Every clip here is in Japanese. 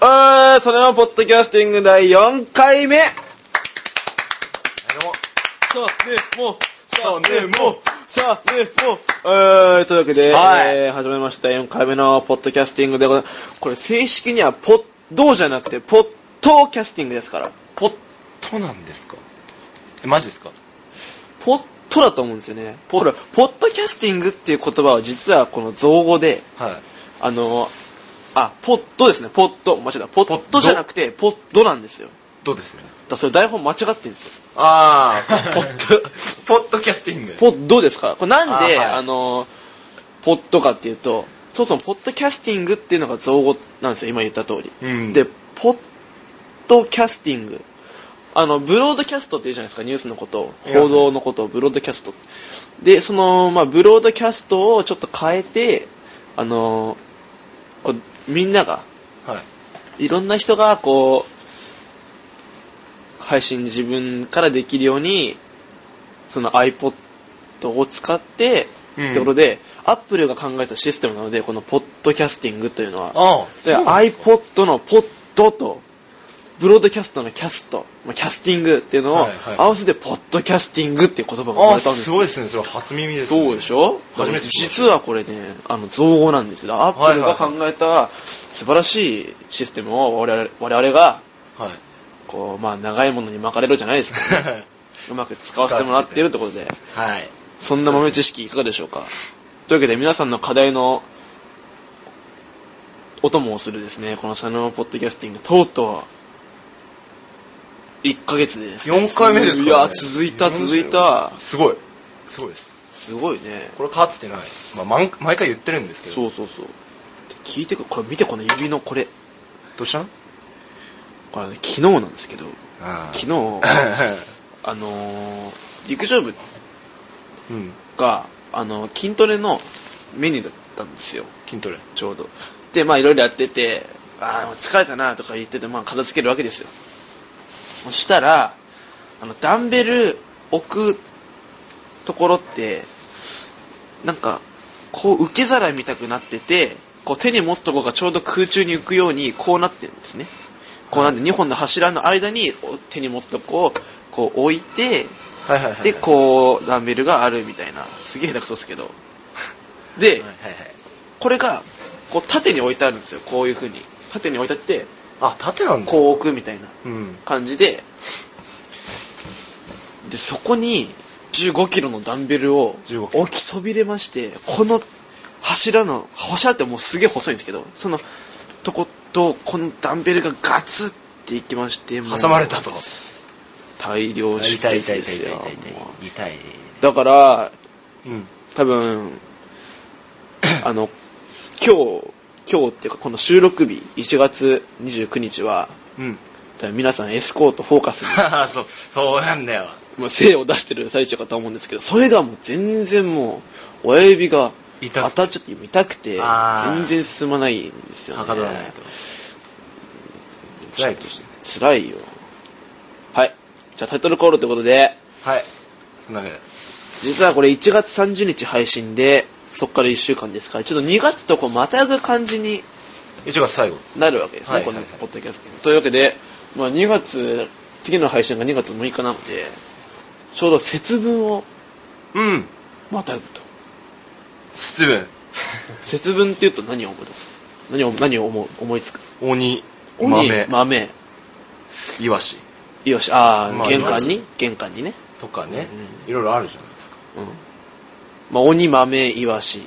あー、それはポッドキャスティング第4回目。さあね、もう、さあね、もう、さあね、もう、えー、というわけで、はい。えー、始まりました4回目のポッドキャスティングでございます。これ正式にはポッドじゃなくて、ポッドキャスティングですから。ポットなんですか？えマジですか？ポッドだと思うんですよね。これ、ポッドキャスティングっていう言葉は実はこの造語で、はいあの、あ、ポッドですね、ポッド。間違えた。ポッドじゃなくて、ポッド？なんですよ。どうですね？だそれ台本間違ってるんですよ。ああポッド ポッドキャスティングポッドですか？ら。これなんで、あ,、あはいの、ポッドかっていうと、そもそもポッドキャスティングっていうのが造語なんですよ、今言った通り。うんで、ポッドキャスティング。あの、ブロードキャストって言うじゃないですか、ニュースのことを。報道のことをブロードキャスト。で、その、まあ、ブロードキャストをちょっと変えて、あの、こうみんなが、はい。いろんな人がこう配信自分からできるようにその iPod を使って、うん。ってことでアップルが考えたシステムなのでこのポッドキャスティングというのは。あで iPod のポッドとブロードキャストのキャスト、まあ、キャスティングっていうのを合わせてポッドキャスティングっていう言葉が生まあれたんですよ。すごいですね。それ初耳ですね。そうでしょ？初めて実はこれねあの造語なんですよ。アップルが考えた素晴らしいシステムを我々我々がはい。こうまあ長いものに巻かれるじゃないですけど、うまく使わせてもらっているってことで。はい。そんな豆知識いかがでしょうか？というわけで皆さんの課題のお供をするですねこのサノマポッドキャスティングとうとう1ヶ月でですね。4回目ですからね。いや続いた続いた。すごい。すごいです。すごいね。これかつてない、まあ、毎毎回言ってるんですけど。そうそうそう。聞いてくこれ見てこの指のこれ。どうしたの？これ、ね、昨日なんですけど。あ昨日 あのー陸上部うん。があの筋トレのメニューだったんですよ。筋トレ。ちょうど。でまあいろいろやっててああ疲れたなとか言っててまあ片付けるわけですよそしたらあのダンベル置くところってなんかこう受け皿みたくなっててこう手に持つところがちょうど空中に浮くようにこうなってるんですね。こうなんで2本の柱の間にお手に持つとこをこう置いてはいはいはいでこうダンベルがあるみたいな。すげえ下手くそですけど。で、はいはいはい。これがこう縦に置いてあるんですよ。こういう風に。縦に置いてあってあ縦なんだこう置くみたいなうん。感じで。でそこに1 5キロのダンベルを15キロ。置きそびれましてこの柱の柱ってもうすげえ細いんですけどそのとことこのダンベルがガツっていきまして挟まれたと。大量出血ですよ。痛い。だからうん。多分あの今日今日っていうかこの収録日1月29日はうん。皆さんエスコートフォーカスに そうそうなんだよ。まあ精を出してる最中かと思うんですけどそれがもう全然もう親指が当たっちゃって痛くて全然進まないんですよね。辛いとして。辛いよ。はい。じゃあタイトルコールということで。はい。そんなわけで。実はこれ1月30日配信でそっから1週間ですか。らちょっと2月とこうまたぐ感じに1月最後。なるわけですね、はいはいはい。このポッドキャスティングというわけで、まあ、2月次の配信が2月6日なのでちょうど節分をうん。またぐと。節分。節分っていうと何を思い出す？何を何を思う？思いつく？鬼鬼豆。豆。イワシ。よしああ、まあ玄関に？玄関にね、とかね。いろいろあるじゃないですかまあ、鬼豆イワシ、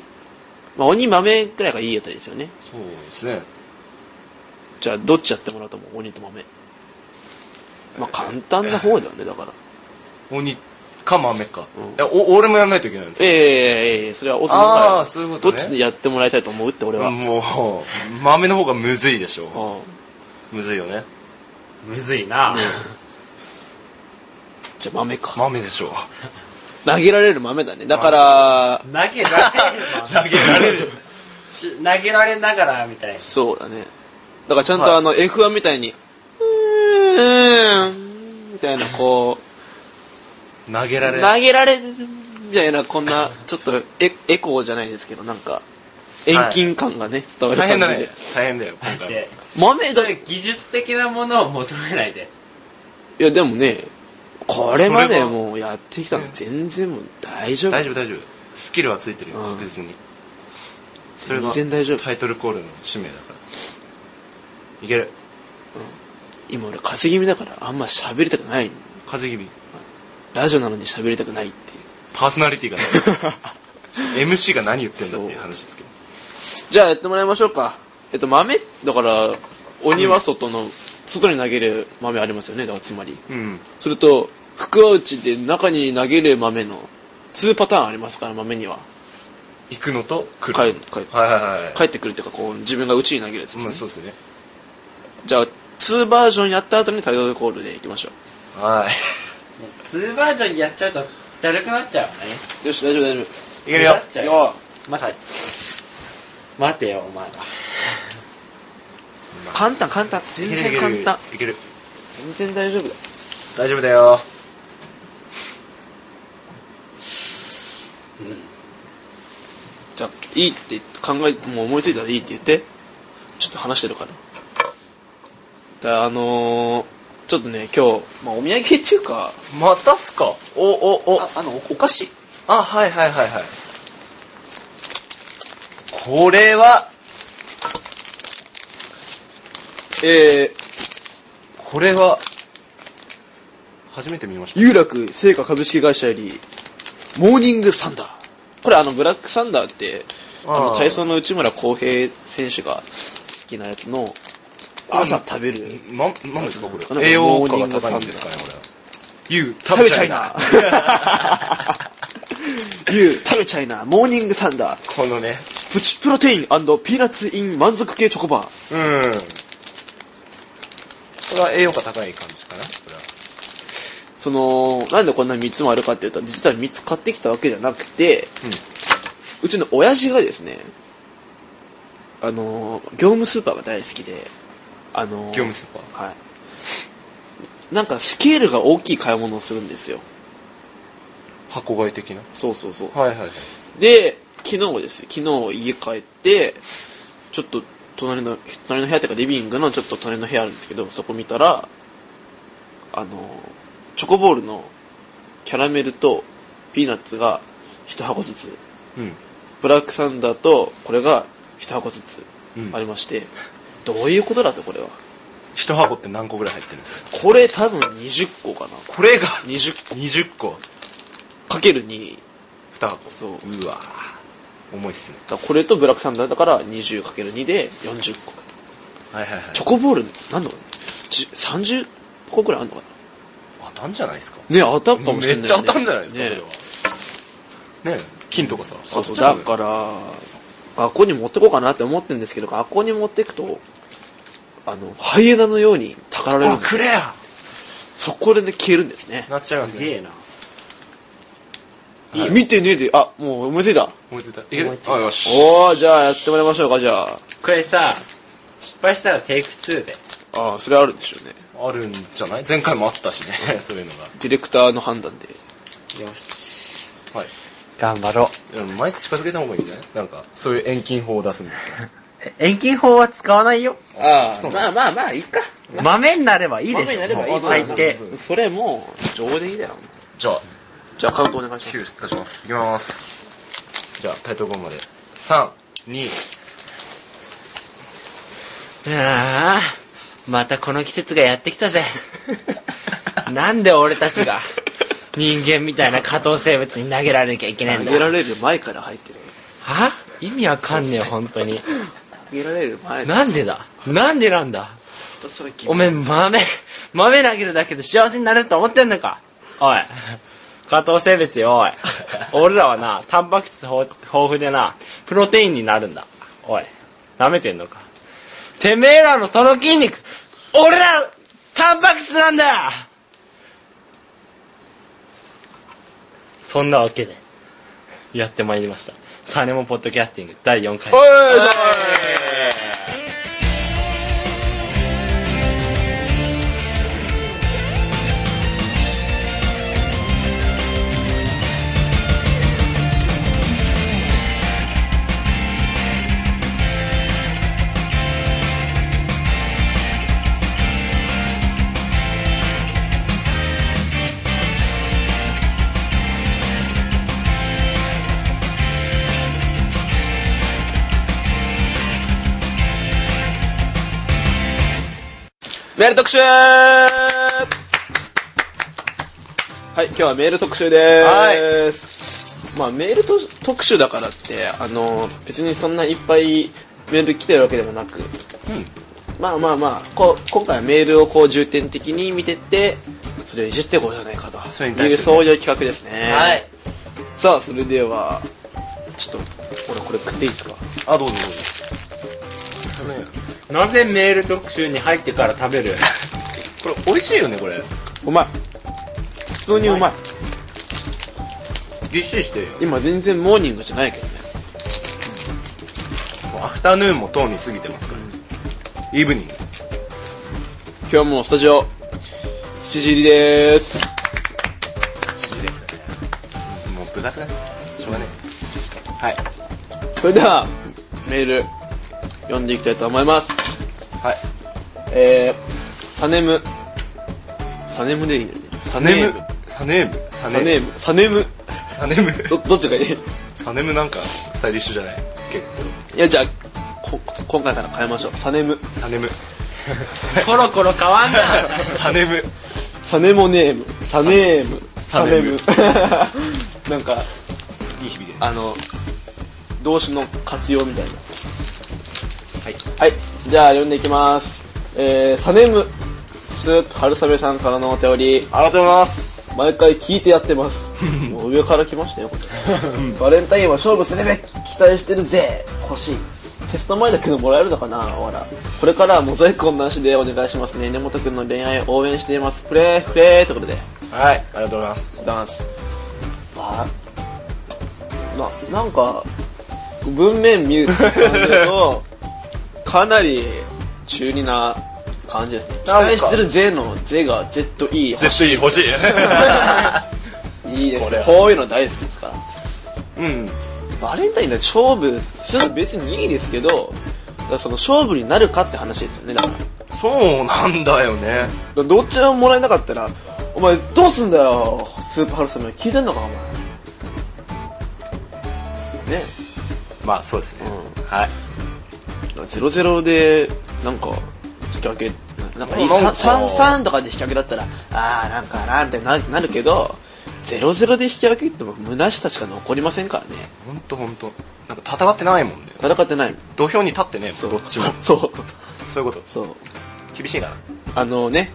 まあ、鬼豆くらいがいいあたりですよね。そうですね。じゃあどっちやってもらうと思う？鬼と豆。まあ簡単な方だよねだから。鬼か豆か、うん。えお俺もやんないといけないんですえかえええそれはオズのあーそういうことね。どっちでやってもらいたいと思うって俺は、もう豆の方がむずいでしょ。ああむずいよね。むずいな、じゃあ豆か。豆でしょ投げられる豆だね。だから投げられるな投げられる。し投げられながらみたいな。そうだね。だからちゃんとはい。あの F1 みたいにうーんみたいなこう投げられる。投げられみたいなこんなちょっとエエコーじゃないですけどなんか遠近感がね、伝わる大変だ感じでね。大変だよ今回。で豆だ技術的なものを求めないで。やでもねこれまでもうやってきたの全然もう大丈夫。大丈夫大丈夫。スキルはついてるよ。うん。確実にそれが全然大丈夫。タイトルコールの使命だから。いける。今俺風邪気味だからあんま喋りたくない。風邪気味ラジオなのに喋りたくないっていう。パーソナリティがね。MC が何言ってんだっていう話ですけど。じゃあやってもらいましょうか。えっと豆だから鬼は外の、外に投げる豆ありますよね。だからつまり。うん。すると福は内で中に投げる豆の2パターンありますから豆には。行くのと来帰る帰はいはいはい。帰ってくるっていうかこう自分が内に投げるやつですね、まあそうですね。じゃあ2バージョンやった後にタイトルコールでいきましょはい。2バージョンやっちゃうとだるくなっちゃうね。うよし大丈夫大丈夫。いけるよ。なっちゃうよ。よ待って待てよお前ら。簡単簡単。全然簡単。いける全然大丈夫だ。よ大丈夫だよじゃあいいって考えもう思いついたらいいって言って。ちょっと話してるから。だあのー、ちょっとね今日、まあ、お土産っていうかまたっすか？おおお。ああのおお菓子。あはいはいはいはい。これはえこれは初めて見ました。ー、有楽製菓株式会社よりモーニングサンダー。これあのブラックサンダーってあの体操の内村航平選手が好きなやつの朝食べる。ななんですかこれ。栄養価モーニングが高いんですかねこれ。ユウ食べちゃいな。ゆう食べちゃいな。モーニングサンダー。このね。プチプロテインピーナッツイン満足系チョコバー。うん。これは栄養価高い感じかなそのなんでこんな3つもあるかっていうと実は3つ買ってきたわけじゃなくて、うちの親父がですねあのー業務スーパーが大好きであのー業務スーパー？はい。なんかスケールが大きい買い物をするんですよ。箱買い的な？そうそうそう。はいはいはい。で昨日ですよ。昨日家帰ってちょっと隣の隣の部屋っていうかリビングのちょっと隣の部屋あるんですけどそこ見たらあのチョコボールのキャラメルとピーナッツが1箱ずつうんブラックサンダーとこれが1箱ずつうん。ありまして、どういうことだとこれは。一箱って何個ぐらい入ってるんですか？これ多分20個かな。これが？20 20個。個。かける2 2箱。そう。うわ重いっすね。これとブラックサンダーだから 20×2 で40個。はいはいはい。チョコボールなんだろうじ30個ぐらいあるのか当たんじゃないですか？なね当たるかもしれない、ね、めっちゃ当たんじゃないですか、ねそれは。ね金とかさ。そうそう。だから学校に持ってこうかなって思ってるんですけど学校に持っていくとあのハイエナのようにたかられるんです。あくれや。そこでね消えるんですね。なっちゃいますね。すげえな。はい見てねえで。あもう思いついた。思いついた。いける？あよし。おおじゃあやってもらいましょうかじゃあ。これさ失敗したらテイク2で。ああそれあるでしょうね。あるんじゃない？前回もあったしね そういうのが。ディレクターの判断で。よし。はい頑張ろう。マイク近づけた方がいいんじゃない？なんかそういう遠近法を出すんだった遠近法は使わないよ。あそう。まあまあまあいいか。豆になればいいでしょ。豆になればいい。最低。それもう上でいいだよ。じゃあ。じゃあカウントお願いします。9出します。いきます。じゃあタイトルコールまで。32ああまたこの季節がやってきたぜ。なんで俺たちが？人間みたいな下等生物に投げられなきゃいけないんだ。投げられる前から入ってる。は？意味わかんねえ本当に。投げられる前なんでだ？なんでなんだ？おめえ豆豆投げるだけで幸せになれると思ってんのか？おい。下等生物よおい。俺らはなタンパク質豊豊富でなプロテインになるんだ。おい。舐めてんのか？てめえらのその筋肉俺らタンパク質なんだそんなわけで。やってまいりました。サネモポッドキャスティング第4回。おいメール特集。はい今日はメール特集です、まあメールと特集だからってあの別にそんないっぱいメール来てるわけでもなく、まあまあまあこう今回はメールをこう重点的に見てってそれをいじっていこうじゃないかと。それに対するいうそういう企画ですね。はい。さあそれではちょっと俺これ食っていいですか？あどうぞどうぞなぜメール特集に入ってから食べる？これ美味しいよねこれ。うまい。普通にうまい。ぎっしりしてるよ。今全然モーニングじゃないけどね。もうアフタヌーンもとうに過ぎてますから、イブニング。今日はもうスタジオ7時入りです。7時ですね。もう部活がねしょうがねはい。それではメール読んでいきたいと思いますはい。えー、サネム。サネムでいいね。サネム。サネム。ササネム。サネム。サネム。どどっちがいい？サネムなんかスタイリッシュじゃない？結構。いやじゃあこ今回から変えましょう。サネム。サネム。コロコロ変わんな。サネム。サネモネーム。サネーム。サネム。なんかいい響きで。あの動詞の活用みたいな。はい。はいじゃあ読んでいきます。えー、サネム。スープ春雨さんからのお便りありがとうございます。毎回聞いてやってます。もう上から来ましたよこれ バレンタインは勝負するべき。期待してるぜ。欲しい。テスト前だけどもらえるのかなわら。これからはモザイク音なしでお願いしますね。根本くんの恋愛応援しています。プレーフレー。ということで。はいありがとうございます。ダンスあななんか文面見る感じだと かなり中二な感じですね。期待してるぜの「ぜ」が ZE 絶対欲しい。いいですこれねこういうの大好きですから。うん。バレンタインで勝負するのは別にいいですけどだからその勝負になるかって話ですよねだから。そうなんだよね。どっちももらえなかったらお前どうすんだよスーパーハルサム聞いてんのかお前。ね。まあそうですね、はいゼロゼロでなんか引き分けなんかいいなんか三三とかで引き分けだったらああなんかなみたいにななるけどゼロゼロで引き分けっても虚しさしか残りませんからね。ほんとほんと。なんか戦ってないもんね。戦ってない。土俵に立ってねどっちも。そう。そういうこと。そう。厳しいな。あのね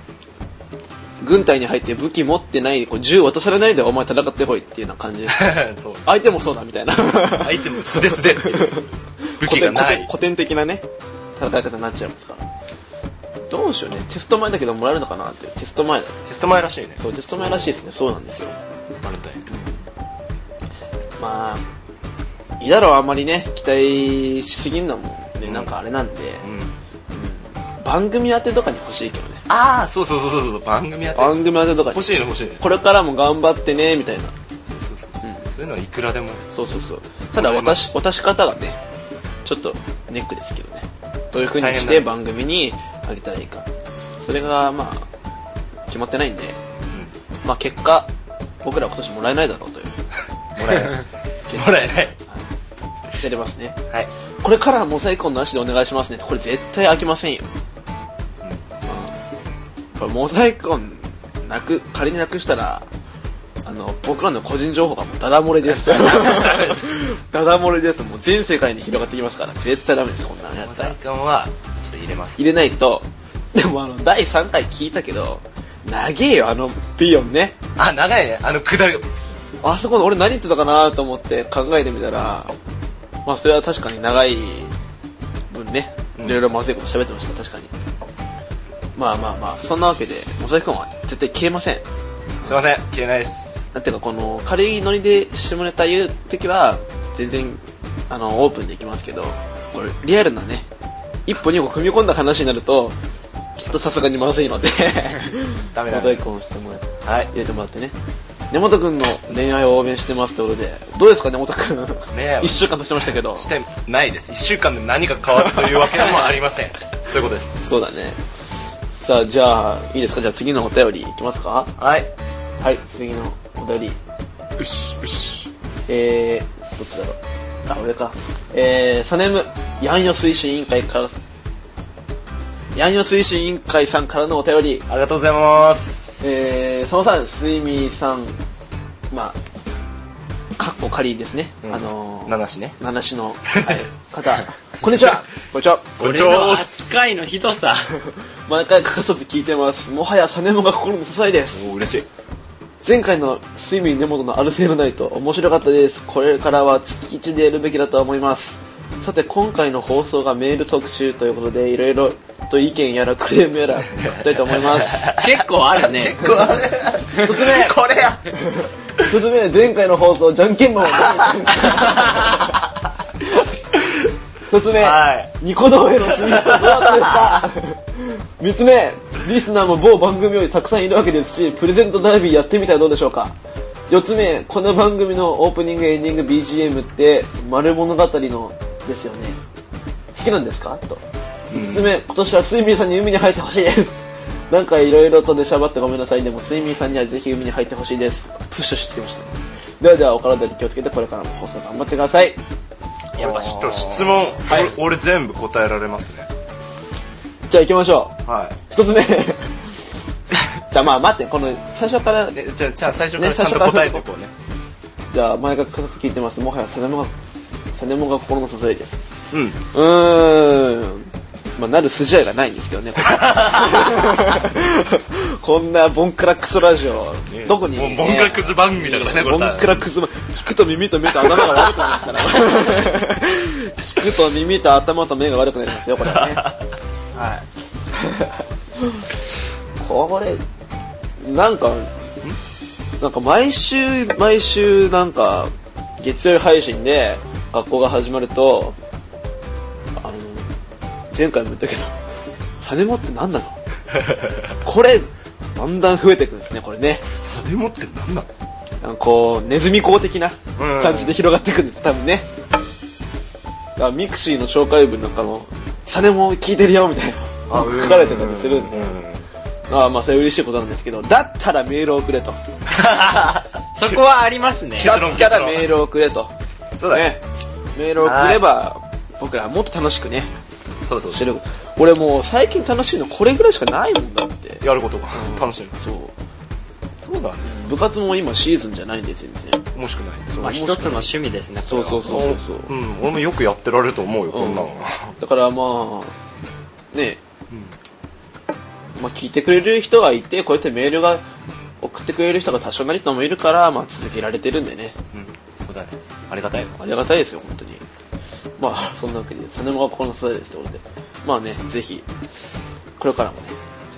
軍隊に入って武器持ってないこう銃渡されないでお前戦ってこいっていうような感じ。で そう。相手もそうだみたいな。相手も素手素手っていう 武器がない。古典的なね戦い方になっちゃいますから。どうしようね。テスト前だけどもらえるのかなって。テスト前だ。テスト前らしいね。そうテスト前らしいですね。そうなんですよ。バレンタインまあいいだろうあんまりね期待しすぎんのもね、うん。なんかあれなんで、うん。番組当てとかに欲しいけどね。ああそうそうそうそうそう。番組やって。番組当てとかに。欲しいね欲しいね。これからも頑張ってねみたいな。そういうのはいくらでも。そうそうそう。ただ渡し渡し方がねちょっとネックですけどね。どういう風にして番組にあげたらいいかそれがまあ決まってないんで、まあ結果僕らは今年もらえないだろうという。もらえない。もらえない。やれますね。はい。これからはモザイク音なしでお願いしますね。これ絶対飽きませんよ、うん。これモザイク音なく仮になくしたらあの僕らの個人情報がもうダダ漏れです。ダダ漏れです。もう全世界に広がってきますから。絶対ダメです。こんなのやったら。モザイク音はちょっと入れます。入れないと。でもあの第3回聞いたけど長えよあのピヨンね。あ長いね。あのくだり。あそこで俺何言ってたかなと思って考えてみたらまあそれは確かに長い分ね。うん。いろいろまずいこと喋ってました。確かに。まあまあまあ。そんなわけでモザイク音は絶対消えません。すいません。消えないですなんていうかこの軽いノリで下ネタ言う時は全然あのオープンでいきますけどこれリアルなね一歩二歩踏み込んだ話になるとちょっとさすがにまずいのでダメだモザイク音してもらってはい入れてもらってね。根本君の恋愛を応援してますってことでどうですか根本君ね1週間経ちましたけど。してないです。1週間で何か変わるというわけでもありません。そういうことです。そうだね。さあじゃあいいですか？じゃあ次のお便りいきますか？はい。はい次のお便りよしよし。えー、どっちだろう。あ俺か。えー、サネムヤンヨ推進委員会から。ヤンヨ推進委員会さんからのお便り。ありがとうございます。えー、佐野さんスイミーさん。まあかっこ仮ですね、うん。あのー、七しね。七種の、はい、方。こんにちは。こんにちは。こんにちは。扱いのひどさ。毎回欠かさず聞いてます。もはやサネモが心の支えです。お嬉しい前回のスイミー根本のアルセールナイト面白かったです。これからは月1でやるべきだと思います。さて今回の放送がメール特集ということでいろいろと意見やらクレームやら書きたいと思います。結構あるね。結構あれ一つ目これや。一つ目前回の放送じゃんけんマンは何言ってるんですか一つ目、はい。ニコ動へのツイートどうだったですか？三つ目リスナーも某番組よりたくさんいるわけですしプレゼントダービーやってみたらどうでしょうか？四つ目この番組のオープニングエンディング BGM って丸物語のですよね。好きなんですか？と。五つ目今年はスイミーさんに海に入ってほしいです。なんかいろいろと出しゃばってごめんなさい。でもスイミーさんにはぜひ海に入ってほしいです。プッシュしてきました。ねではではお体に気をつけてこれからも放送頑張ってください。やっぱちょっと質問、俺俺全部答えられますねじゃあ行きましょう。はい。一つ目。じゃあまあ待ってこの最初から。えじゃあじゃあ最初からねちゃんと答えていこうね。じゃあ前が片付聞いてます。もはやサネモがサネモが心の支えです。うん。うーん。まあなる筋合いがないんですけどね。こんなボンクラクソラジオ、どこに、もうボンクラクズ番組だからねボンクラクソ聞くと耳と目と頭が悪くなりますから 聞くと耳と頭と目が悪くなりますよこれはね。はい これなんかなんか毎週毎週なんか月曜日配信で学校が始まるとあの前回も言ったけど サネモって何なの？これだんだん増えていくんですねこれね。サネモって何なの？なんかこうネズミ講的な感じで広がっていくんです多分ね。だからミクシーの紹介文なんかも「サネモ聞いてるよ」みたいな書かれてたりするんで。ああまあそれ嬉しいことなんですけどだったらメールをくれと。そこはありますね。だったらメールをくれと。そうだね。ね。メールをくれば僕らはもっと楽しくねそうそう。してる。俺もう最近楽しいのこれぐらいしかないもんだって。やることが。楽しい。そう。そうだね。部活も今シーズンじゃないんで全然。面白くない。まあ一つの趣味ですねそうそうそうそうそう。うん。俺もよくやってられると思うよこんなの。だからまあねまあ聞いてくれる人がいてこうやってメールが送ってくれる人が多少なりともいるから、まあ、続けられてるんでね。そうだね。ありがたいよ。ありがたいですよ本当に。まあそんなわけでサネモが心の支えですということで。まあねぜひこれからもね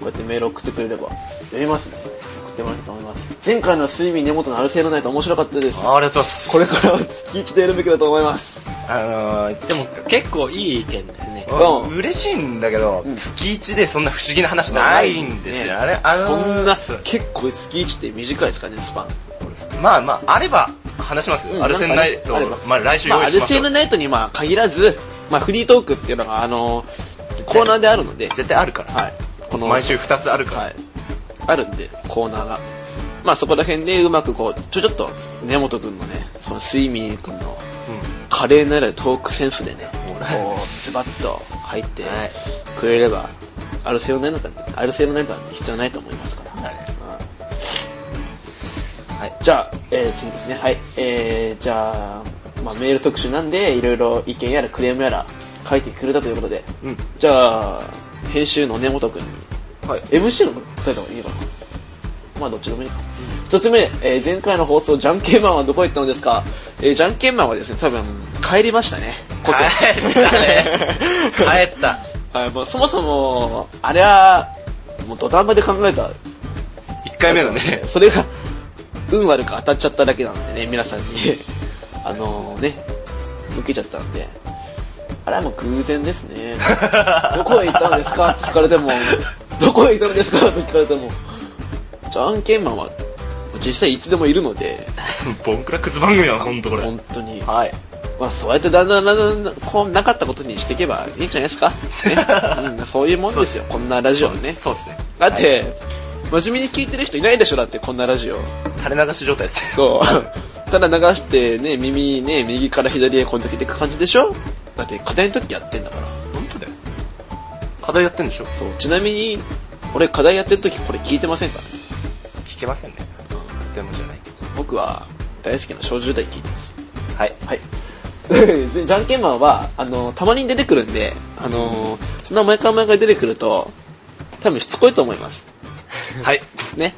こうやってメール送ってくれれば読みますね。送ってもらえたと思います。前回の睡眠根元のアルセールナイト面白かったです。ありがとうございます。これからは月1でやるべきだと思います。あのーでも結構いい意見ですねうん。嬉しいんだけど、月1でそんな不思議な話ないんですよ、ねあれあのーそんな結構月1って短いですかねスパン。まあまああれば話します。よ、うんアルセンナイト、ねまあ来週まあ、アル用意しましょう、セールナイトにまあ限らず、まあ、フリートークっていうのが、あのーコーナーであるので、絶対あるから、はい、この毎週2つあるから、はい、あるんでコーナーが。まあそこら辺でうまくこうちょちょっと根本君のねそのスイミー君の華麗なるトークセンスでねこうズバッと入ってはい。くれれば、アルセールナイトなんてアルセールナイトなんて必要ないと思いますから。はい、じゃあ、えー次ですね。はい、えー、じゃあ、まあ、メール特集なんで、いろいろ意見やらクレームやら書いてくれたということで、うん。じゃあ、編集の根本君に、はい。MC の答えた方がいいかな？まあ、どっちでもいいか。一つ目、えー前回の放送、じゃんけんマンはどこ行ったのですか？えーじゃんけんマンはですね、多分、帰りましたね。帰ったね。帰った。はい、もうそもそも、あれは、もう土壇場で考えた。1回目のね。それが運悪く当たっちゃっただけなんでね皆さんに。あのね受けちゃったんで。あれはもう偶然ですね。どこへ行ったのですか？って聞かれても。どこへ行ったのですか？って聞かれてもじゃんけんマンは実際いつでもいるので。ボンクラクズ番組は本当これ。本当に。はい。まあそうやってだんだんだんだんこうなかったことにしていけばいいんじゃないですか、ね。うん、そういうもんですよ。こんなラジオね。そうですね。だって、真面目に聞いてる人いないでしょだってこんなラジオ。垂れ流し状態ですね。そう。ただ流してね耳ね右から左へこんだけていく感じでしょ？だって課題の時やってんだから。本当だよ。課題やってんでしょ？そう。ちなみに俺課題やってる時これ聞いてませんか？らね聞けませんね。でもじゃない。僕は大好きな少女時代聞いてます。はい。はい。でじゃんけんマンはあのたまに出てくるんであのそんな毎回毎回出てくると多分しつこいと思います。はい。ね。ね。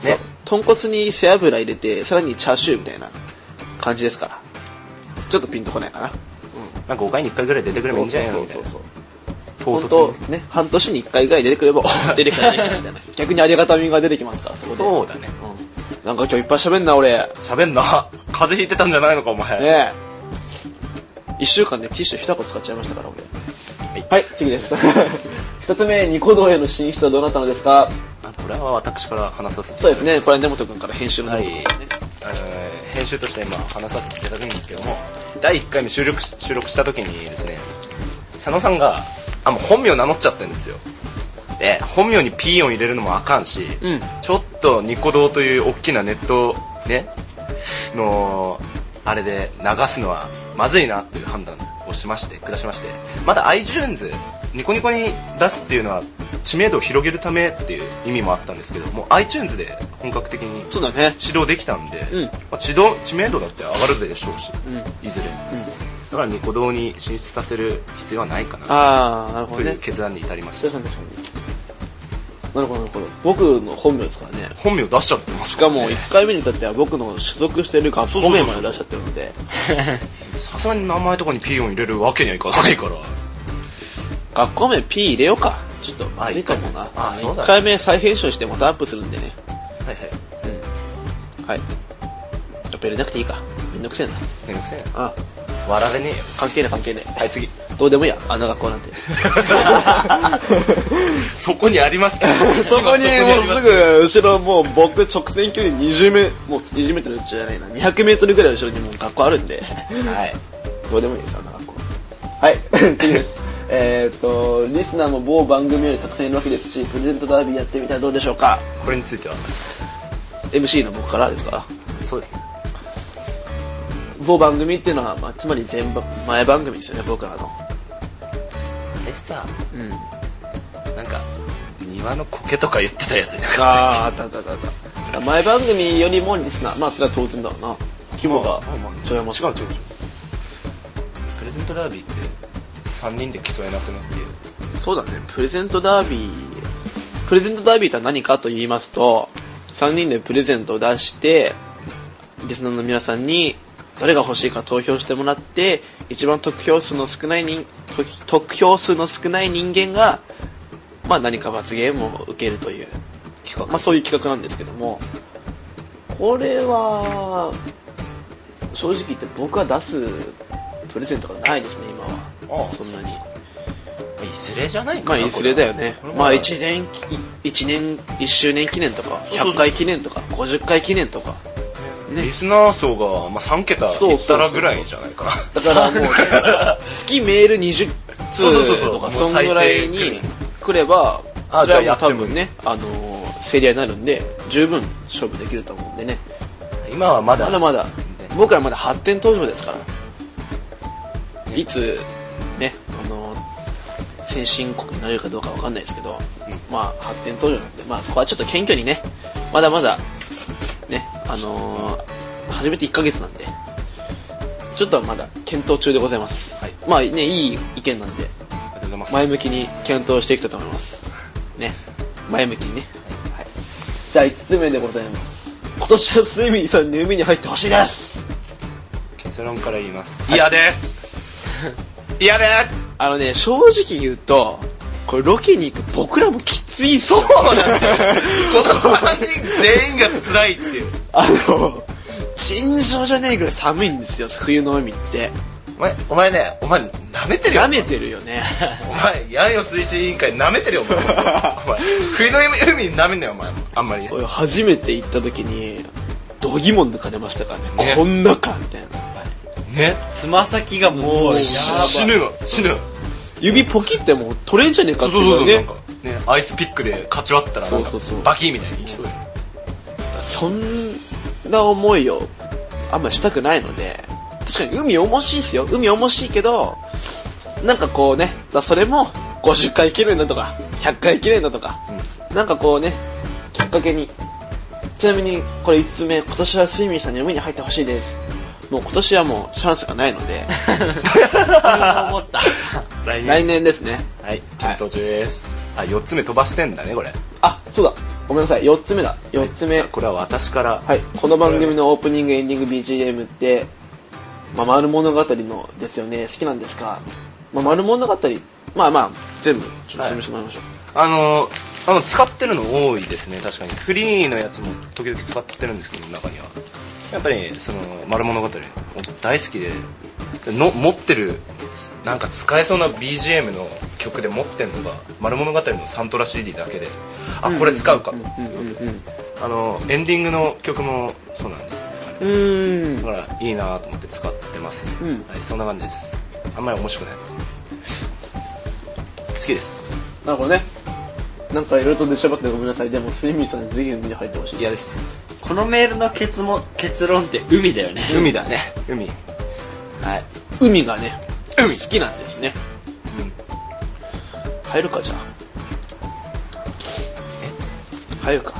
そう。豚骨に背脂入れてさらにチャーシューみたいな感じですから。ちょっとピンとこないかな。なんか5回に1回ぐらい出てくればいいんじゃないの？みたいなそう唐本当ね半年に1回ぐらい出てくれば お出てきたみたいな。逆にありがたみが出てきますからそこで。そうだね。うん。なんか今日いっぱい喋んな俺。ね喋んな？風邪ひいてたんじゃないのかお前。え。1週間でティッシュ2個使っちゃいましたから俺。はい。はい次です。一つ目ニコ動への進出はどうなったのですか？あこれは私から話させて。そうですねこれは根本君から編集のね、あの編集として今話させていただくんですけども第1回目収録し収録した時にですね佐野さんがあもう本名名乗っちゃってるんですよ。で本名にピー音入れるのもあかんし、うん。ちょっとニコ動という大きなネットねのあれで流すのはまずいなという判断をしまして下しましてまだ iTunes ニコニコに出すっていうのは知名度を広げるためっていう意味もあったんですけどもう iTunes で本格的にそうだね。指導できたんで、うん。まあ、知道知名度だって上がるでしょうし、ん。いずれ、だからニコ動に進出させる必要はないかな。ああなるほというどね決断に至りました。なるほどなるほど。僕の本名ですからね。本名出しちゃってます。しかも1回目に至っては僕の所属している学校名まで出しちゃってるので。さすがに名前とかにピー音入れるわけにはいかないから。学校名 P 入れようか。ちょっとまずいかもな。あそうだ。1回目再編集してまたアップするんでね。はいはい。はい。やっぱ入れなくていいか。めんどくせえな。めんどくせえ。なあ笑われねえよ。関係ない関係ない。はい次。どうでもいいや。あの学校なんて。そこにありますか？ら そこに今もうす。す。ぐ後ろもう僕直線距離20メもう20メートルじゃないな200メートルぐらい後ろにもう学校あるんではいどうでもいいです。あの学校はい次です。えっとリスナーも某番組よりたくさんいるわけです。しプレゼントダービーやってみたらどうでしょうかこれについては MC の僕からです。かそうです。ね某番組っていうのは、まあ、つまり前番前番組ですよね僕らの。えさうん。なんか庭の苔とか言ってたやつにあああったあったあった。あった前番組よりもリスナー。まあそれは当然だわな。規模が違います。違う違う違う。プレゼントダービーって3人で競えなくなってそうだね。プレゼントダービープレゼントダービーとは何かと言いますと3人でプレゼントを出してリスナーの皆さんにどれが欲しいか投票してもらって一番得票数の少ない人得得票数の少ない人間がまあ何か罰ゲームを受けるという。企まあそういう企画なんですけども。これは正直言って僕は出すプレゼントがないですね今は。そんなに。いずれじゃないかなまあいずれだよね。まあ1年1年1周年記念とか100回記念とか50回記念とかね。リスナー層が、まあ、3桁いったらぐらいじゃないかな。だからもう 月メール20そうそうそうそう。通とかそんぐらいに来ればあそれはも多分ねあのー競り合いになるんで十分勝負できると思うんでね。今はまだ。まだまだ。僕らまだ発展途上ですから。いつねあの先進国になれるかどうかわかんないですけど、まあ発展途上なんでまあそこはちょっと謙虚にねまだまだねあのー初めて1ヶ月なんでちょっとまだ検討中でございます、はい。まあねいい意見なんで前向きに検討していきたいと思います。ね前向きにね、はい、じゃあ5つ目でございます。今年はスイミーさんに海に入ってほしいです。結論から言います。嫌です。嫌です。あのね正直言うとこれロケに行く僕らもきついそうなんだよ。この3人全員が辛いっていう。あの尋常じゃねえぐらい寒いんですよ冬の海って。お前お前ねお前舐めてるよ。舐めてるよね。お前ヤンヨ推進委員会舐めてるよお前。お前冬の海舐めんなよお前。あんまり俺初めて行った時に度肝抜かれましたからね。ね。こんなかみたいな。ね。つま先がもう死ぬの死ぬ指ポキってもう取れんじゃねえかそうっていうね。そうそうなんかねアイスピックでかち割ったらなんかそうそう。そうバキーみたいにいきそうよそんな思いをあんましたくないので確かに海面白いですよ。海面白いけどなんかこうねだそれも50回記念だとか100回記念だとか、なんかこうねきっかけにちなみにこれ5つ目今年はスイミーさんに海に入ってほしいです。もう今年はもうチャンスがないので。思った。来来年ですね。はい。検討中です、あ4つ目飛ばしてんだねこれ。あそうだ。ごめんなさい。4つ目だ。4つ目。じゃあこれは私から。はい、この番組のオープニングエンディング BGM って、まあ、丸物語のですよね。好きなんですか、まあ、丸物語。まあまあ全部ちょっと説明してもらいましょう、あのあの使ってるの多いですね。確かに。フリーのやつも時々使ってるんですけど中には。やっぱりその「丸物語」大好きで。の持ってるなんか使えそうな BGM の曲で持ってるのが「丸物語」のサントラ CD だけであこれ使うか。あのエンディングの曲もそうなんです。よねうーん。だからいいなと思って使ってますね、うん。はい、そんな感じです。あんまり面白くないです。好きです。なるほどね。なんかいろいろと出しゃばってごめんなさい。でもスイミーさんにぜひ海に入ってほしい。嫌です。このメールの結も結論って海だよね。海だね。海。はい。海がね海。好きなんですね、入るかじゃあ。え？入るか。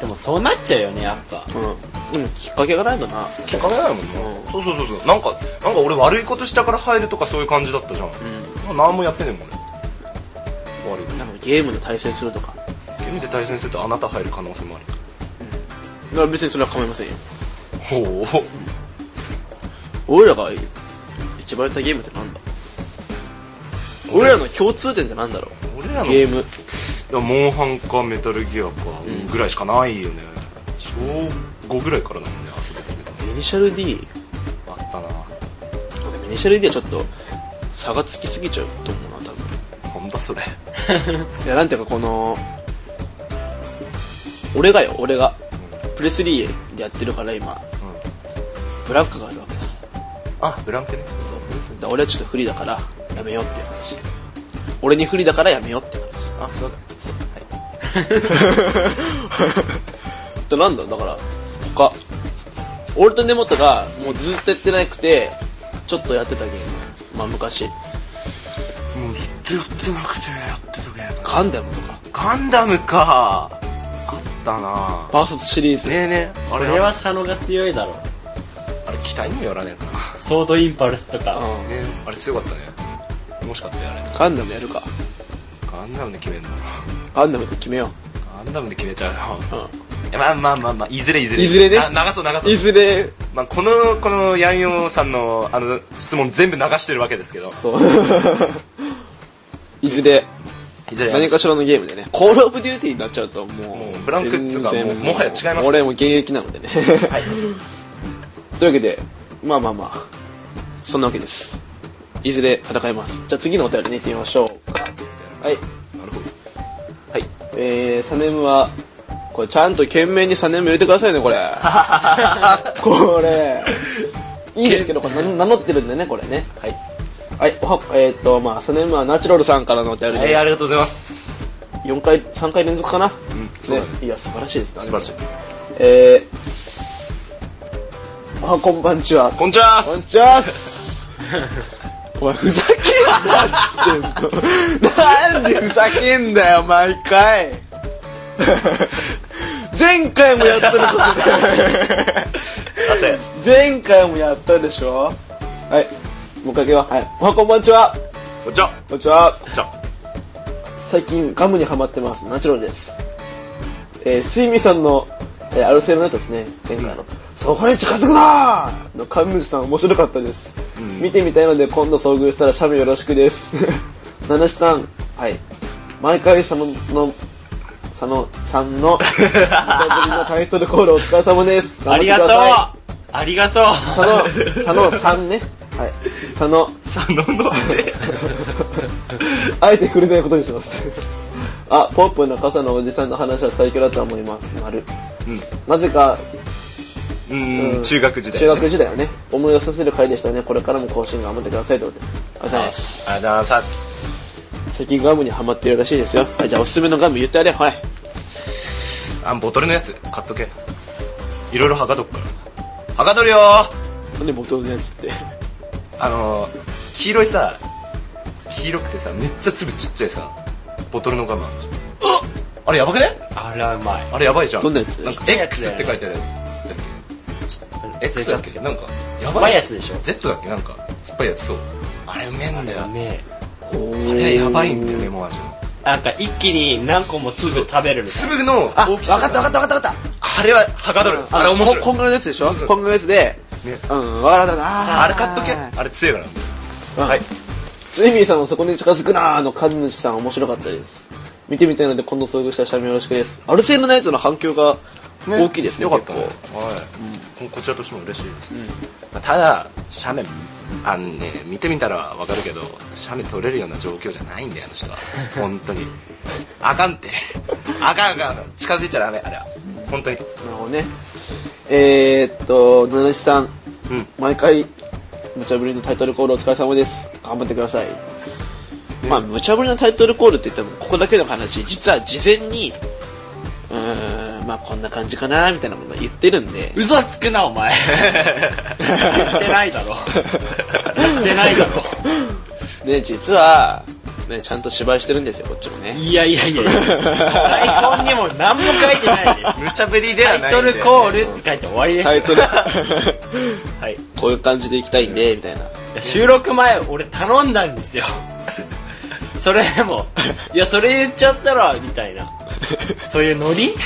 でもそうなっちゃうよねやっぱ。うん。でもきっかけがないとな。きっかけないもんな、そうそうそうそう。なんかなんか俺悪いことしたから入るとかそういう感じだったじゃん、何もやってねえもん俺悪いなんかゲームで対戦するとか。ゲームで対戦するとあなた入る可能性もある。だから別にそれは構いませんよ。ほう。俺らが一番やったゲームってなんだ？俺らの共通点ってなんだろ俺らのうゲーム。モンハンかメタルギアかぐらいしかないよね、小5ぐらいからなんで遊べたけどイニシャル D あったな。でもイニシャル D はちょっと差がつきすぎちゃうと思うな多分。なんだそれ。いやなんていうかこの俺がよ俺が。プレスリーでやってるから今、ブランクがあるわけだ。あブランクね。そう。俺はちょっと不利だからやめようっていう話。俺に不利だからやめようって話あそうだで なんだ？だから他。俺と根本がもうずっとやってなくてちょっとやってたゲーム。まあ昔。もうずっとやってなくてやってたゲーム。ガンダムとか。ガンダムか。あったな。バーサスシリーズ、ねえねえ。あれは佐野が強いだろあれ期待にもよらねえかな。ソードインパルスとか。うん。ねあれ強かったね楽しかったよあれ。ガンダムやるか。ガンダムで決めんの？ガンダムで決めよガンダムで決めちゃうのう、うんまあまあまあまあいずれいずれ。いずれね？な流そう流そう。いずれ。まあ、このこのヤンヨーさんのあの質問全部流してるわけですけど。そう。いずれ。いずれ何かしらのゲームでね。コールオブデューティーになっちゃうともうもうブランクっていうかもうもはや違います俺も現役なのでね。はい。というわけでまあまあまあ。そんなわけですいずれ戦います。じゃあ次のお便りね行ってみましょうか。はい。なるほどはい。えー、サネムはこれちゃんと懸命にサネム入れてくださいねこれ。これ。いいんですけどこれ名名乗ってるんでねこれね。はい。はい。おはえっ、とまあサネムはナチュラルさんからのお便りです、はいありがとうございます。4回3回連続かな、そうだね。いや素晴らしいです素素晴らしいです。えー、おはこんばんちは。こんにちは。こんにちはお前ふざけんなっつってんの。なんでふざけんだよ毎回。前回もやったでしょ。それ前回もやったでしょ。はい。もう一回いくよ。はい。おはこんばんちは。こんにちは。こんにちは。こんにちは。最近ガムにハマってます。ナチュラルです。えー、スイミさんの、えー、アルセロのやつですね。前回の、そこに近づくな！ーのカムジさん面白かったです、見てみたいので今度遭遇したらシャメよろしくです。七七さんはい。毎回佐野の佐野さんの久しぶりのタイトルコールお疲れ様です。ありがとう。ありがとう。佐野佐野さんね。はい。佐野佐野ので あえて触れないことにします。あポップの傘のおじさんの話は最強だと思います。丸、なぜかうーん。中学時代。中学時代をね思い出させる回でしたね。これからも更新頑張ってくださいということで。ありがとうございます。ありがとうございます。最近ガムにハマってるらしいですよ。はいじゃあおすすめのガム言ってあれ。はい。あボトルのやつ買っとけ。いろいろはかどっから。はかどるよなんでボトルのやつって。あのー黄色いさ黄色くてさめっちゃ粒ちっちゃいさボトルのガムあるじゃん。あれやばくね？あれはうまい。あれやばいじゃん。どんなやつなんか X って書いてあるやつだっけ X だっけ？なんかや酸っぱいやつでしょ。Z だっけ？なんか酸っぱいやつそう。あれうめえんだよ。うめえ。あれやばいんだよレモン味のなんか一気に何個も粒食べるみたいな。粒の大きさかったわかったわかったわかっあれははかどる。た。あれ面白い。ここんぐらいのやつでしょ？こんぐらいのやつで、ね。うん、わかったわかった。さああれ買っとけ。はいあれ強いから。うん。はい。スイミーさんのそこに近づくなーの神主さん面白かったです。見てみたいので今度遭遇したらシャミよろしくです。アルセーヌナイトの反響が大きいですね、よかったね。結構。はい、こちらとしても嬉しいです、まあただ斜面あのね見てみたらわかるけど斜面取れるような状況じゃないんだよあの人は。本当に。あかんって。あかんあかん。近づいちゃダメ。あれは。本当に。なるほどね。えー、っと、七七さん、うん。毎回、無茶ぶりのタイトルコールお疲れ様です。頑張ってください。まあ、無茶ぶりのタイトルコールって言っても、ここだけの話、実は事前に、うーん、まあ、こんな感じかな、みたいなものを言ってるんで、嘘つくなお前。言ってないだろ。言ってないだろ。ね、実は、ね、ちゃんと芝居してるんですよ、こっちもね。いやいやいや。台本にも何も書いてないです。無茶ぶりではないタイトルコールって書いて終わりですよ。タイトル、はい。こういう感じでいきたいんで、みたいな。いや収録前俺頼んだんですよ。それでもいやそれ言っちゃったらみたいな そういうノリ？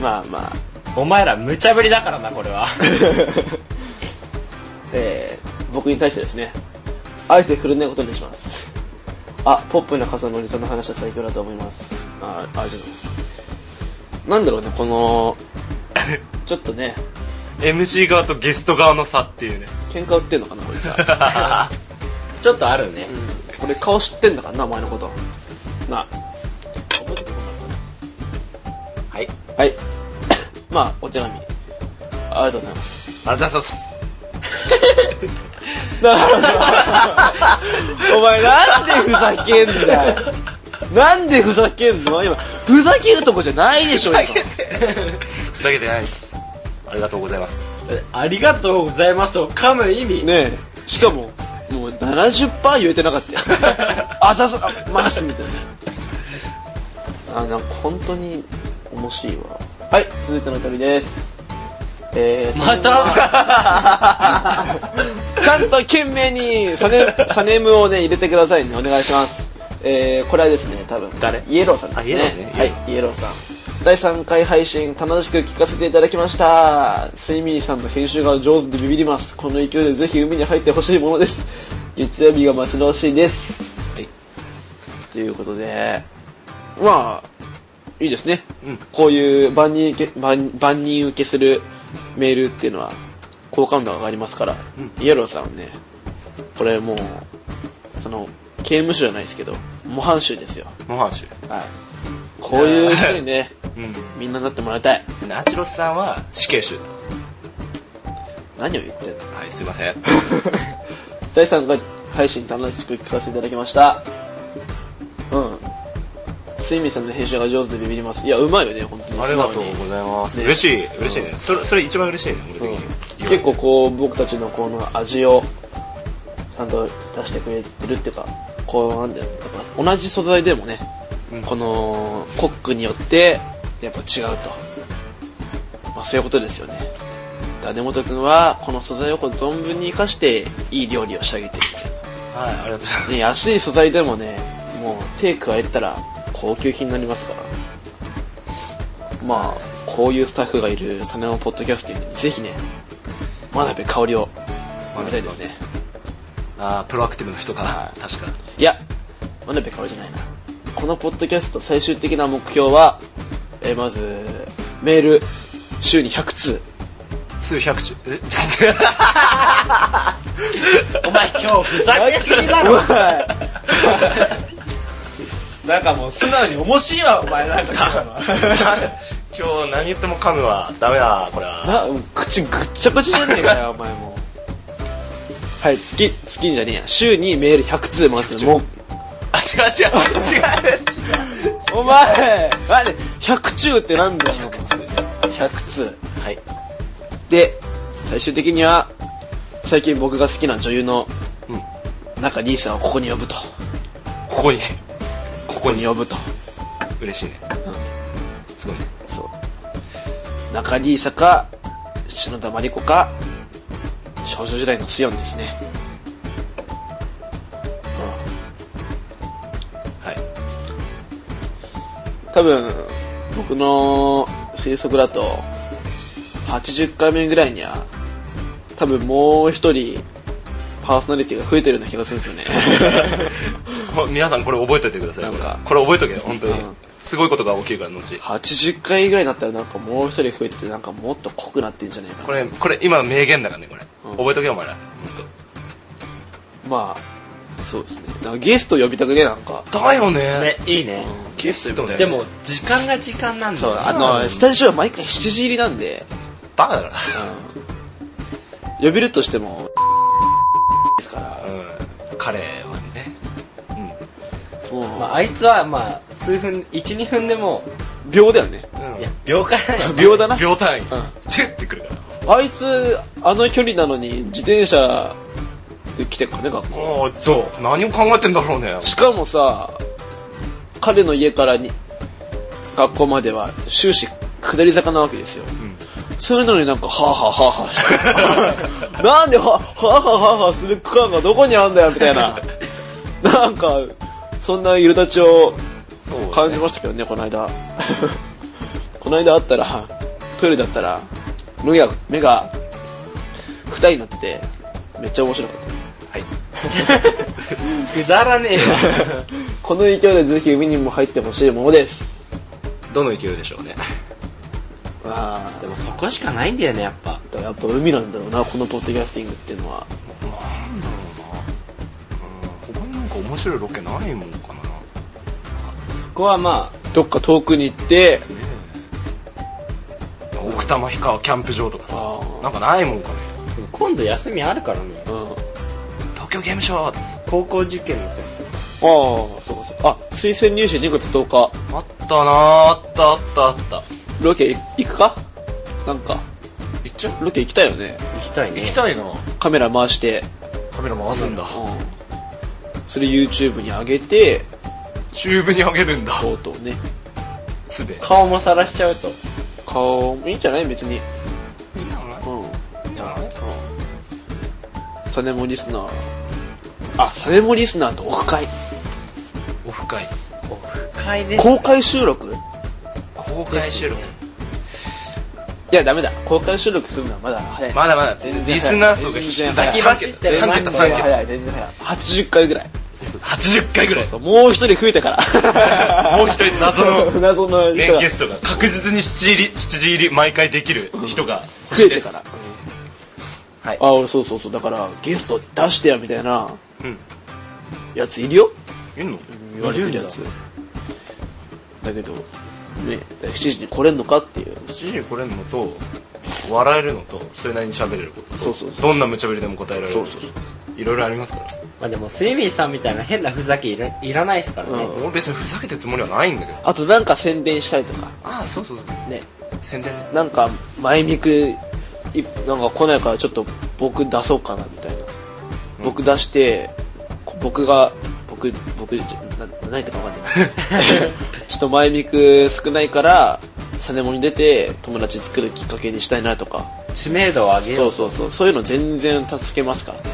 まあまあ、お前ら無茶ぶりだからなこれは えー、僕に対してですね、あえて触れないことにします。あ、ポップな傘のおじさんの話は最強だと思います。あ、ありがとうございます。なんだろうね、この、ちょっとね、MC 側とゲスト側の差っていうね喧嘩売ってんのかな、これさ。ちょっとあるねこれ顔知ってんだからな、お前のこと。なあ。覚えててこはいなはい。まあ、お手紙。ありがとうございます。ありがとうございますだからさ、お前なんでふざけんだよ。なんでふざけんの？今、ふざけるとこじゃないでしょ、今。ふざけてないですありがとうございますありがとうございますを噛む意味ねえ、しかも、もう70%言えてなかったよ。あざざ、ますみたいな。あ、なんか本当に面白いわ。はい、続いての旅です。えー、また？ちゃんと懸命にサネサネムをね入れてくださいね。お願いします。えー、これはですね多分。誰？イエローさんですね。ね。はいイエローさん第3回配信楽しく聞かせていただきました。スイミーさんの編集が上手でビビります。この勢いでぜひ海に入ってほしいものです。月曜日が待ち遠しいです。はい。ということでまあいいですね、うん。こういう万人受け万万人受けするメールっていうのは好感度が上がりますから、イエローさんはねこれもうその刑務所じゃないですけど模範囚ですよ。模範囚。はい。こういう人にねうん みんななってもらいたい。ナチュロスさんは死刑囚。何を言ってんの？はいすいません。第3回配信楽しく聞かせていただきました。うん。スイミーさんの編集が上手でビビります。いやうまいよね本当に。ありがとうございます、ね。嬉しい嬉しいね。それそれ一番嬉しいね俺的に、結構こう僕たちのこの味をちゃんと出してくれてるっていうかこうなんだよ。やっぱ同じ素材でもね、うん。このコックによってやっぱ違うと、まあ、そういうことですよね。だ根本君はこの素材をこう存分に生かしていい料理を仕上げていなはいありがとうございます。ね、安い素材でもねもう手加えたら高級品になりますから。まあこういうスタッフがいるサネマポッドキャスティングにぜひね真鍋香りを飲みたいですね。あープロアクティブの人か。な確かいや真鍋香りじゃないな。このポッドキャスト最終的な目標は、えーまずメール週に100通。数百中え？お前今日ふざけすぎだろ。なんかもう素直に面白いわお前なんか。今日何言っても噛むわ。ダメだこれは。な口ぐっちゃぐちゃじゃねえかよお前も。うはい月月にじゃねえや。週にメール100通まず。もう。あ違う違う違うお前なんで100中ってなんだよ100通。はい。で最終的には最近僕が好きな女優のうん中 D さんをここに呼ぶと。ここに？ここに呼ぶと。嬉しいね。すごいね。そう。中 D さか篠田麻里子か少女時代のスヨンですね多分僕の推測だと80回目ぐらいには多分もう一人パーソナリティが増えてるような気がするんですよね。ほ皆さんこれ覚えておいてくださいなんか。これ覚えとけ本当に、うん。すごいことが起きるから後80回ぐらいになったらなんかもう一人増えててなんかもっと濃くなってんじゃないかな。これこれ今名言だからねこれ、うん。覚えとけよお前ら。本まあそうですね。なんかゲスト呼びたくねなんか。当だよね。ねいいね。ゲストねでも時間が時間なんだよそうあのスタジオは毎回7時入りなんで、バカだからうん、呼べるとしてもですから。うん。彼はね。もう、まあ、あいつはまあ数分12分でも秒だよね。いや秒からないよ秒だな。秒単位、ん。チュッてくるから。あいつあの距離なのに自転車で来てっからね学校。ああそう。何を考えてんだろうね。しかもさ彼の家からに学校までは終始下り坂なわけですよ、そういうのになんかはあはあはあは なんでははあはあはする区間がどこにあんだよみたいな。なんかそんな苛立ちを感じましたけどねこの間。この間あったらトイレだったら目が目が二重になっててめっちゃ面白かったですはい。くだらねえよ この勢いでぜひ海にも入ってほしいものです。どの勢いでしょうね。あ。でもそこしかないんだよねやっぱ。あやっぱ海なんだろうなこのポッドキャスティングっていうのは。他にな。んか面白いロケないもんかな。そこはまどっか遠くに行って。奥多摩氷川キャンプ場とかさ。なんかないもんかね。今度休みあるからね。うん京ゲームショウ高校受験の時あそうかそうか。あ推薦入試2月10日。あったなあったあったあった。ロケ行くか？なんか。行っちゃう？ロケ行きたいよね。行きたいね。行きたいな。カメラ回して。カメラ回すんだ。それ YouTube に上げて。チューブにあげるんだ。とうとうね。つべ顔もさらしちゃうと。顔いいんじゃない？別に。いいなうん。いやサネモリスナーあサネモリスナーとオフ会。オフ会。オフ会です公開収録？公開収録。いやダメだ。公開収録するのはまだ早い。まだまだ。全然リスナー層が先走ってる。3桁3桁。早い全然早い。80回ぐらい。80回ぐらい。そうもう一人増えてから。もう一人謎の 謎の人が。ねゲストが。確実に7時入り7時入り毎回できる人が欲しいです。増えてから。はい。あ俺そうそうそう。だからゲスト出してやみたいな。うんやついるよ。いんの？言われてるやつ。だけどね7時に来れんのかっていう。7時に来れるのと笑えるのとそれなりに喋れることそうそうそう。どんな無茶ぶりでも答えられるそうそうそういろいろありますから。まあでもスイミーさんみたいな変なふざけいらいらないですからね、うん。俺別にふざけてるつもりはないんだけど。あとなんか宣伝したりとか。ああそうそうそう。ね。宣伝ね。なんか前ミクいなんか来ないからちょっと僕出そうかなみたいな、僕出してこ僕が僕僕な何てか分かんない。ちょっと前ミク少ないからサネモに出て友達作るきっかけにしたいなとか。知名度を上げよそううそうそう。そういうの全然助けますから。ね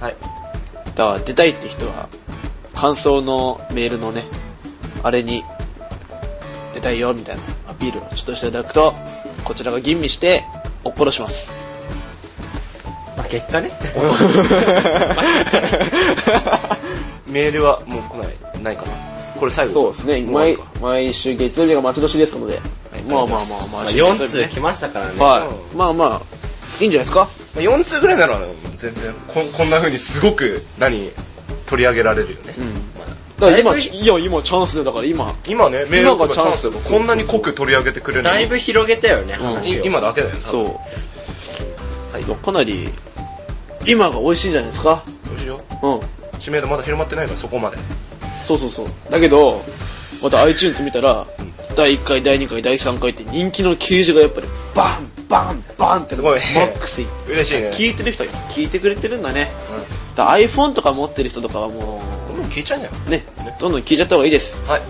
はい。だから出たいって人は感想のメールのねあれに出たいよみたいなアピールをちょっとしていただくとこちらが吟味しておっ殺します。まあ結果ね。メールはもう来ないないかな。これ最後。そうですね。毎毎週月曜日が待ち遠しいですので、まあまあまあまあ。まあ週4月曜日ね通来ましたからね、はい。まあまあいいんじゃないですか？4通ぐらいなら全然ここんな風にすごく何取り上げられるよね、まだだから今だいや今チャンスだから今。今ねメールとかチャンス今がチャンスこんなに濃く取り上げてくれるだいぶ広げたよね話を、い今だけだよねそう。はい。かなり今が美味しいんじゃないですか？どうしよ。うん。う知名度まだ広まってないからそこまで。そうそうそう。だけどまた iTunes 見たら、第1回第2回第3回って人気の掲示がやっぱりバンバンバンってすごい。マックスいって。嬉しいね。聞いてる人は聞いてくれてるんだね、だから iPhone とか持ってる人とかはももう聞いちゃうんだようねどんどん聞いちゃった方がいいです。はい。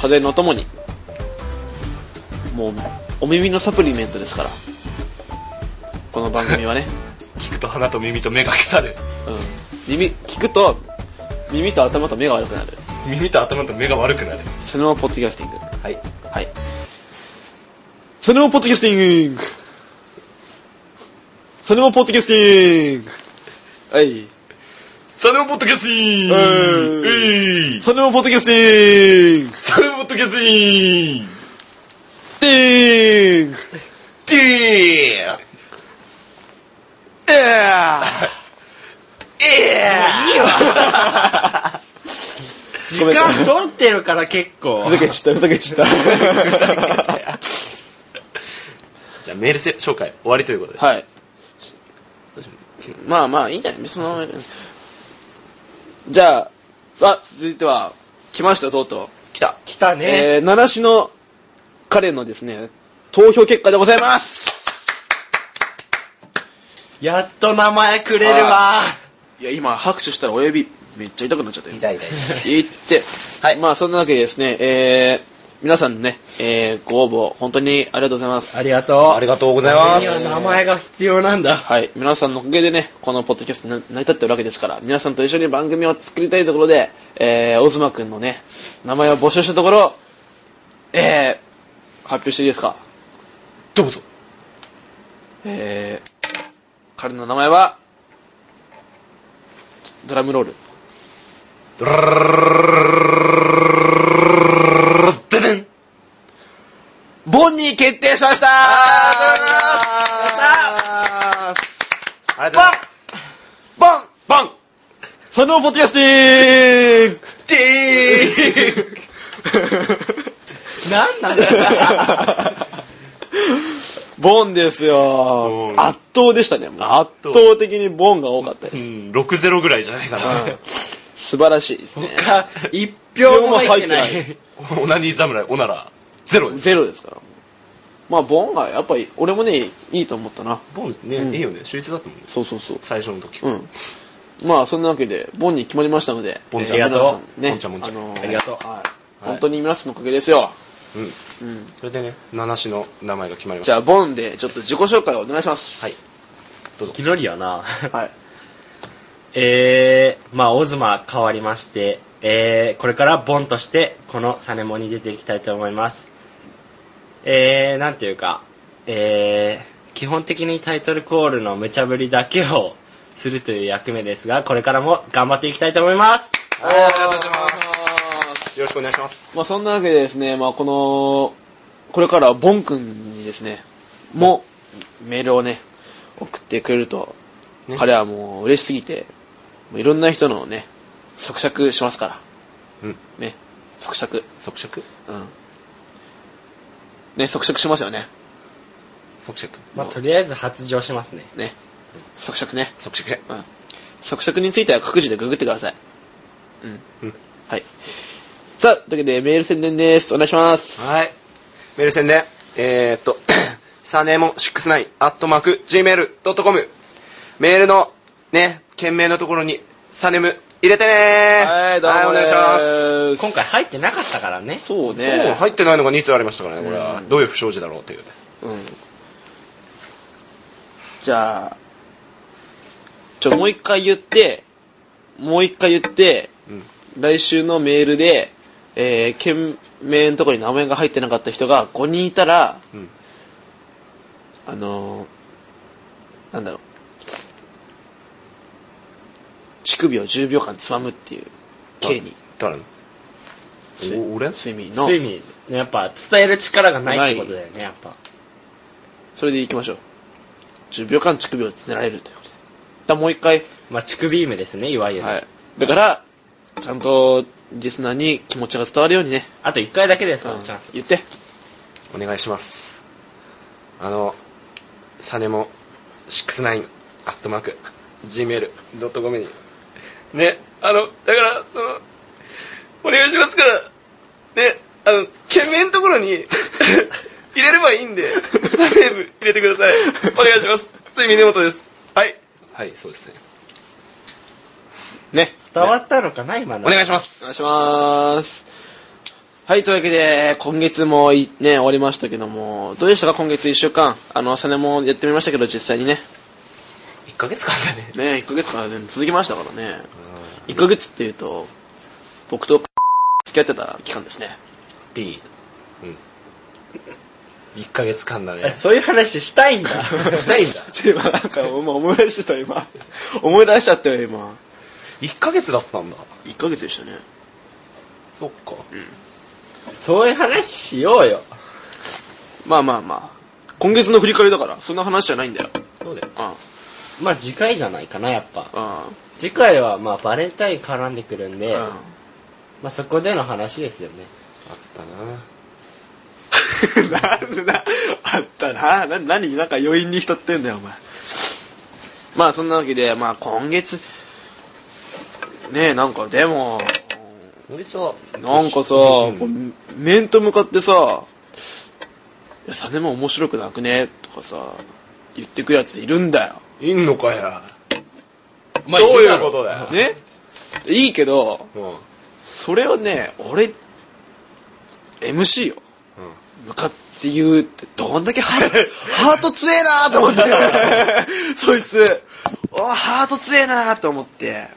風のお供に。もうお耳のサプリメントですから。この番組はね、聞くと鼻と耳と目が腐る。うん、耳聞くと耳と頭と目が悪くなる。耳と頭と目が悪くなる。そのままポッドキャスティング。はい。はい。そのままポッドキャスティング。そのままポッドキャスティング。はい。サネモポッドキャスティング。うい。そのままポッドキャスティング。サネモポッドキャスティング。ティン。グティーえー。時間取ってるから結構。ふざけちったふざけちった。じゃあメールせ紹介終わりということで。はい。まあまあいいんじゃない？別の。じゃああ続いては来ましたとうとう。来た。来たね、えー、七種の彼のですね投票結果でございますやっと名前くれるわ。いや今拍手したら親指めっちゃ痛くなっちゃったよ。痛い痛い。言って、はい。まあそんなわけでですね、えー、皆さんのね、えー、ご応募本当にありがとうございます。ありがとう。ありがとうございます。名前が必要なんだ。はい。皆さんのおかげでねこのポッドキャストな成り立ってるわけですから皆さんと一緒に番組を作りたいところで、えー、オズマくんのね名前を募集したところえー、発表していいですか？どうぞ。えー、彼の名前はドラムロール。ででんボンに決定しました。ありがとうございます。ボン。バン。そのポッドキャスティング。ティーなんなんだボンですよ倒でしたね。もう圧圧倒的にボンが多かったです、うん6-0ぐらいじゃないかな。素晴らしいですね。か一票も入ってない。オナニー侍オナラゼロです。ゼロですから。まあボンがやっぱり俺もねいいと思ったな。ボンね、いいよね。秀逸だったもんねそうそうそう。最初の時、うん。まあそんなわけでボンに決まりましたのでボンちゃん。ねボンちゃんボンちゃん。のーありがとう。はい。本当に皆さんのおかげですようん。それでね七種の名前が決まりましじゃあボンでちょっと自己紹介をお願いします。はい。どうぞ。気取りやな。はい。えー、まあオズマ変わりましてえー、これからボンとしてこのサネモに出ていきたいと思います。えー、なんていうかえー、基本的にタイトルコールの無茶ぶりだけをするという役目ですがこれからも頑張っていきたいと思います。ありがとうございますよろしくお願いしますまあそんなわけでですね、まあこの、これからはボン君にですね、もメールをね、送ってくれると、ね彼はもう嬉しすぎて、もういろんな人のね、即尺しますから。うんね、即尺。即尺？うん。ね、即尺しますよね。即尺まあとりあえず発情しますねね。即尺ね。即尺うん。即尺については各自でググってください。うん。うんはい。さあ、というわけでメール宣伝です。お願いします。はい。メール宣伝。えー、っと サネモ69アットマーク Gmail.com メールのね件名のところにサネム入れてねー。はい、どうもお願いします。す今回入ってなかったからね。そうね。そう入ってないのが2通ありましたからねこれは。どういう不祥事だろうっていううん。じゃあ、ちょ、もう一回言って、もう一回言って、来週のメールで、えー、件名のところに名前が入ってなかった人が5人いたら、うん。あのー、なんだろう、乳首を10秒間つまむっていう、刑に、誰？俺？睡眠の、睡眠やっぱ伝える力がないってことだよねやっぱ。それでいきましょう。10秒間乳首をつねられるということで。だもう一回、まあ乳首ビームですねいわゆる、はい。だから、ちゃんとリスナーに気持ちが伝わるようにね、あと1回だけですから、うんチャンス。言って。お願いします。あのサネモ69アットマーク Gmail.com に。ねあのだからそのお願いしますから。ねあの件名のところに 入れればいいんでサネーム入れてください。お願いします。睡眠根本です。はい。はいそうですねね。伝わったのかな今のお願いします。お願いします。はいというわけで今月もいね終わりましたけども。どうでしたか今月1週間？あの朝寝もやってみましたけど実際にね。1ヶ月間だね。ね1ヶ月から、ね、続きましたからね。1ヶ月っていうと僕と付き合ってた期間ですね。P うん。1ヶ月間だえねそういう話したいんだ。したいんだ。ちょ今なんか今思い出してた今。思い出しちゃったよ今1ヶ月だったんだ。1ヶ月でしたね。そっか。そういう話しようよ。まあまあまあ。今月の振り返りだからそんな話じゃないんだよ。そうだよ。うん。まあ次回じゃないかなやっぱ。うん。次回はまあバレンタイン絡んでくるんで、うん。まあそこでの話ですよね。あったな。なんだあったな。な何なんか余韻に浸ってんだよお前。まあそんなわけでまあ今月ねえなんかでも俺ちはなんかさ、面と向かってさ「いやサネも面白くなくね?」とかさ言ってくるやついるんだよ。いんのかや。まあどういうことだよ。ね？いいけどうん。それをね俺 MC よ、向かって言うってどんだけハ ハート強えなと思って。そいつおハート強えなと思って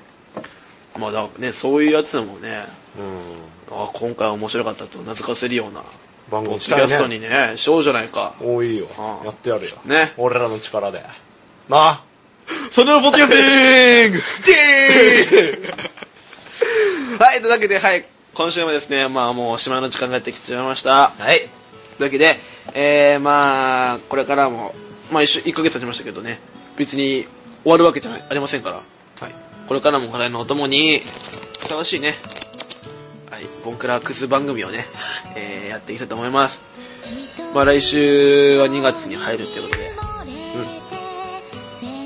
まあだねそういうやつでもねうん。あ今回は面白かったと名付かせるような番ポッドキャストねにねしようじゃないか。多いよ。ああやってやるよ。ね。俺らの力で。な？あそれのポッドキャステ ィン！グはい、というわけで、はい、今週もですね、まあもうおしまいの時間がやってきてしまいました。はい。というわけで、えー、まあ、これからも、まあ一週、1ヶ月経ちましたけどね、別に終わるわけじゃないありませんから、はいこれからも課題のお供に、ふさわしいね、はい、ボンクラクズ番組をね、えー、やっていきたいと思います。まあ来週は2月に入るっていうことで、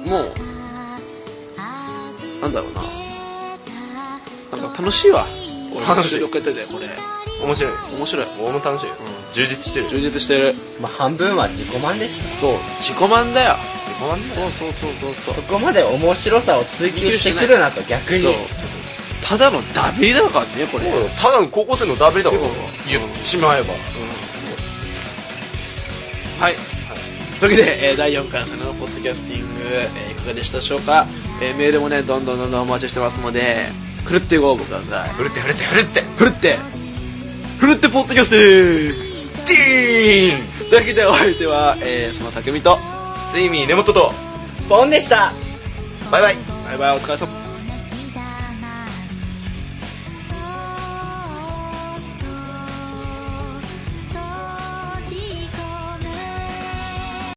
うん。もう、なんだろうな。なんか楽しいわ。俺楽しい収録やってて、これ。面白い面白い。俺も楽しいよ充実してる充実してる。まあ半分は自己満ですからそう。自己満だよ。そうそうそうそうそう。そうそこまで面白さを追求してくるなと逆に。ただのダビリだからね、これ。ただの高校生のダブリだもん。言っちまえば。はい。というわけで、えー第4回ののポッドキャスティング、えーいかがでしたでしょうか、えーメールもね、どんどんどんどんお待ちしてますので、ふるってご応募ください。ふるってふるってふるって。ふるって、ふるってポッドキャスティング。ディーン。というわけでお相手は、えーその匠と、スイミー根元と。ボンでした。バイバイ。バイバイお疲れ様。